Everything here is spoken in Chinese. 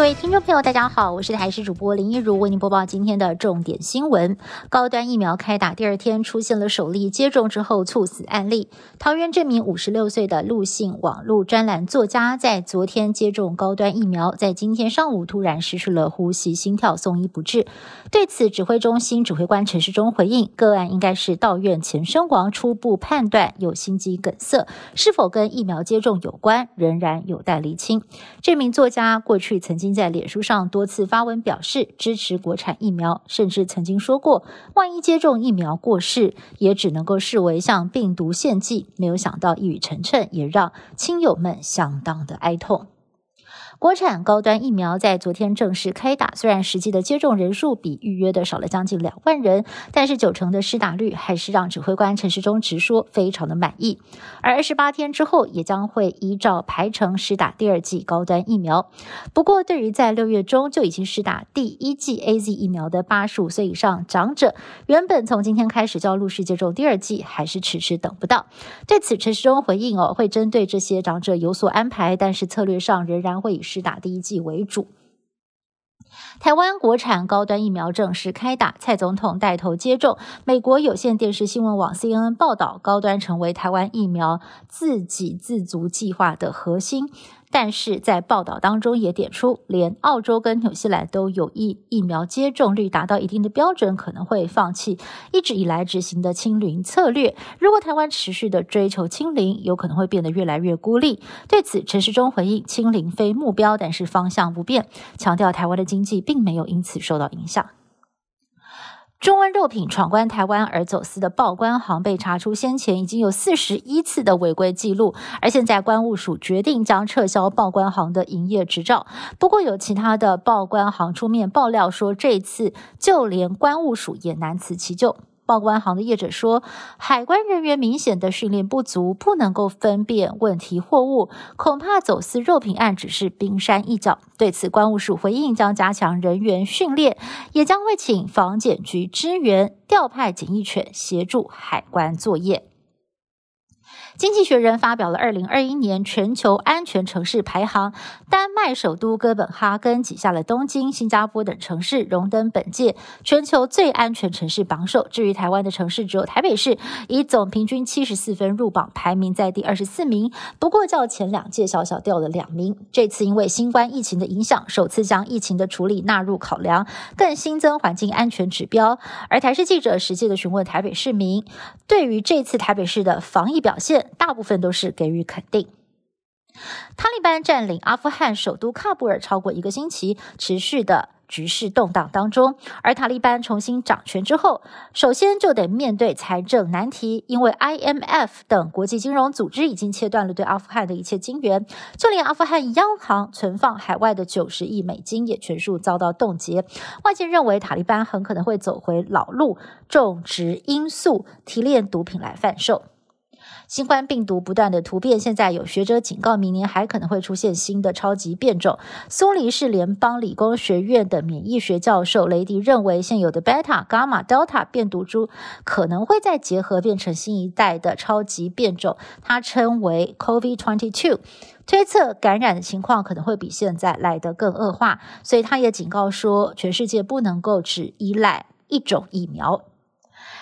各位听众朋友，大家好，我是台视主播林一如，为您播报今天的重点新闻。高端疫苗开打第二天，出现了首例接种之后猝死案例。桃园这名五十六岁的陆姓网络专栏作家，在昨天接种高端疫苗，在今天上午突然失去了呼吸、心跳，送医不治。对此，指挥中心指挥官陈世忠回应，个案应该是到院前身亡，初步判断有心肌梗塞，是否跟疫苗接种有关，仍然有待厘清。这名作家过去曾经。在脸书上多次发文表示支持国产疫苗，甚至曾经说过，万一接种疫苗过世，也只能够视为向病毒献祭。没有想到一语成谶，也让亲友们相当的哀痛。国产高端疫苗在昨天正式开打，虽然实际的接种人数比预约的少了将近两万人，但是九成的施打率还是让指挥官陈时中直说非常的满意。而二十八天之后，也将会依照排程施打第二剂高端疫苗。不过，对于在六月中就已经施打第一剂 A Z 疫苗的八十五岁以上长者，原本从今天开始就要陆续接种第二剂，还是迟迟等不到。对此，陈时中回应哦，会针对这些长者有所安排，但是策略上仍然会以。是打第一剂为主。台湾国产高端疫苗正式开打，蔡总统带头接种。美国有线电视新闻网 CNN 报道，高端成为台湾疫苗自给自足计划的核心。但是在报道当中也点出，连澳洲跟纽西兰都有意疫苗接种率达到一定的标准，可能会放弃一直以来执行的清零策略。如果台湾持续的追求清零，有可能会变得越来越孤立。对此，陈时中回应：清零非目标，但是方向不变，强调台湾的经济并没有因此受到影响。中温肉品闯关台湾而走私的报关行被查出，先前已经有四十一次的违规记录，而现在关务署决定将撤销报关行的营业执照。不过，有其他的报关行出面爆料说，这次就连关务署也难辞其咎。报关行的业者说，海关人员明显的训练不足，不能够分辨问题货物，恐怕走私肉品案只是冰山一角。对此，关务署回应将加强人员训练，也将会请防检局支援，调派警疫犬协助海关作业。经济学人发表了二零二一年全球安全城市排行，丹麦首都哥本哈根挤下了东京、新加坡等城市，荣登本届全球最安全城市榜首。至于台湾的城市，只有台北市以总平均七十四分入榜，排名在第二十四名，不过较前两届小小掉了两名。这次因为新冠疫情的影响，首次将疫情的处理纳入考量，更新增环境安全指标。而台视记者实际的询问台北市民，对于这次台北市的防疫表现。大部分都是给予肯定。塔利班占领阿富汗首都喀布尔超过一个星期，持续的局势动荡当中。而塔利班重新掌权之后，首先就得面对财政难题，因为 IMF 等国际金融组织已经切断了对阿富汗的一切金援，就连阿富汗央行存放海外的九十亿美金也全数遭到冻结。外界认为塔利班很可能会走回老路，种植罂粟、提炼毒品来贩售。新冠病毒不断的突变，现在有学者警告，明年还可能会出现新的超级变种。苏黎世联邦理工学院的免疫学教授雷迪认为，现有的贝塔、伽马、德尔塔变毒株可能会再结合变成新一代的超级变种，他称为 COVID-22，推测感染的情况可能会比现在来得更恶化。所以他也警告说，全世界不能够只依赖一种疫苗。